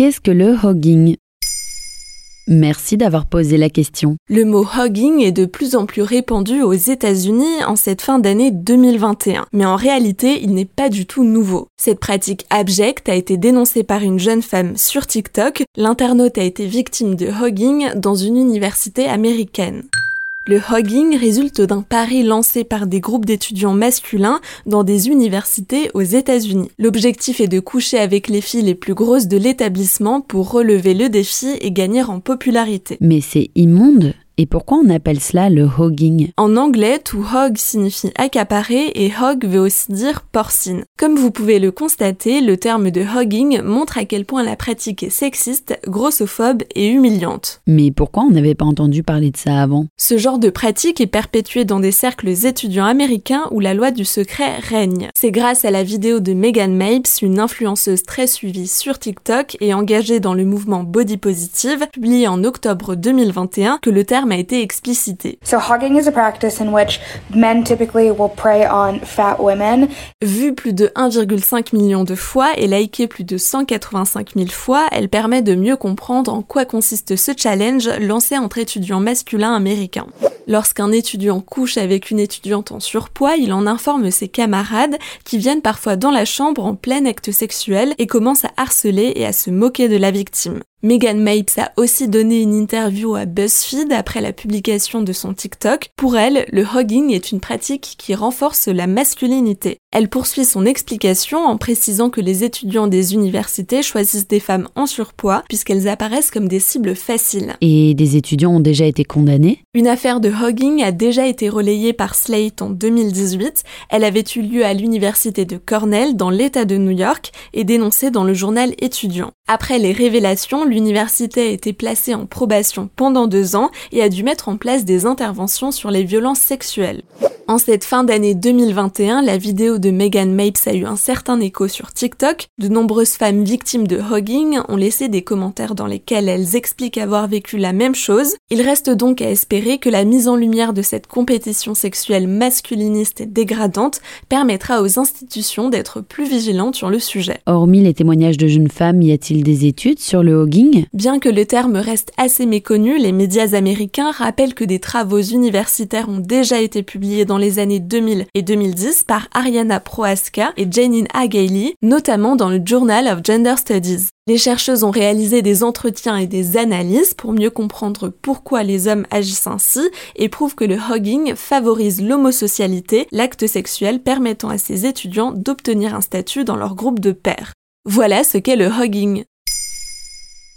qu'est-ce que le hogging? Merci d'avoir posé la question. Le mot hogging est de plus en plus répandu aux États-Unis en cette fin d'année 2021, mais en réalité, il n'est pas du tout nouveau. Cette pratique abjecte a été dénoncée par une jeune femme sur TikTok. L'internaute a été victime de hogging dans une université américaine. Le hogging résulte d'un pari lancé par des groupes d'étudiants masculins dans des universités aux États-Unis. L'objectif est de coucher avec les filles les plus grosses de l'établissement pour relever le défi et gagner en popularité. Mais c'est immonde et pourquoi on appelle cela le hogging? En anglais, to hog signifie accaparer et hog veut aussi dire porcine. Comme vous pouvez le constater, le terme de hogging montre à quel point la pratique est sexiste, grossophobe et humiliante. Mais pourquoi on n'avait pas entendu parler de ça avant? Ce genre de pratique est perpétué dans des cercles étudiants américains où la loi du secret règne. C'est grâce à la vidéo de Megan Mapes, une influenceuse très suivie sur TikTok et engagée dans le mouvement Body Positive, publiée en octobre 2021, que le terme a été explicité. So hugging is a practice in which men typically will prey on fat women. Vu plus de 1,5 million de fois et liké plus de 185 000 fois, elle permet de mieux comprendre en quoi consiste ce challenge lancé entre étudiants masculins américains. Lorsqu'un étudiant couche avec une étudiante en surpoids, il en informe ses camarades qui viennent parfois dans la chambre en plein acte sexuel et commencent à harceler et à se moquer de la victime. Megan Mapes a aussi donné une interview à BuzzFeed après la publication de son TikTok. Pour elle, le hogging est une pratique qui renforce la masculinité. Elle poursuit son explication en précisant que les étudiants des universités choisissent des femmes en surpoids puisqu'elles apparaissent comme des cibles faciles. Et des étudiants ont déjà été condamnés? Une affaire de hogging a déjà été relayée par Slate en 2018. Elle avait eu lieu à l'université de Cornell dans l'État de New York et dénoncée dans le journal étudiant. Après les révélations, l'université a été placée en probation pendant deux ans et a dû mettre en place des interventions sur les violences sexuelles. En cette fin d'année 2021, la vidéo de Megan Mapes a eu un certain écho sur TikTok. De nombreuses femmes victimes de hogging ont laissé des commentaires dans lesquels elles expliquent avoir vécu la même chose. Il reste donc à espérer que la mise en lumière de cette compétition sexuelle masculiniste et dégradante permettra aux institutions d'être plus vigilantes sur le sujet. Hormis les témoignages de jeunes femmes, y a-t-il des études sur le hogging Bien que le terme reste assez méconnu, les médias américains rappellent que des travaux universitaires ont déjà été publiés dans les années 2000 et 2010 par Ariana Prohaska et Janine Agaili, notamment dans le Journal of Gender Studies. Les chercheuses ont réalisé des entretiens et des analyses pour mieux comprendre pourquoi les hommes agissent ainsi et prouvent que le hogging favorise l'homosocialité, l'acte sexuel permettant à ces étudiants d'obtenir un statut dans leur groupe de pairs. Voilà ce qu'est le hogging.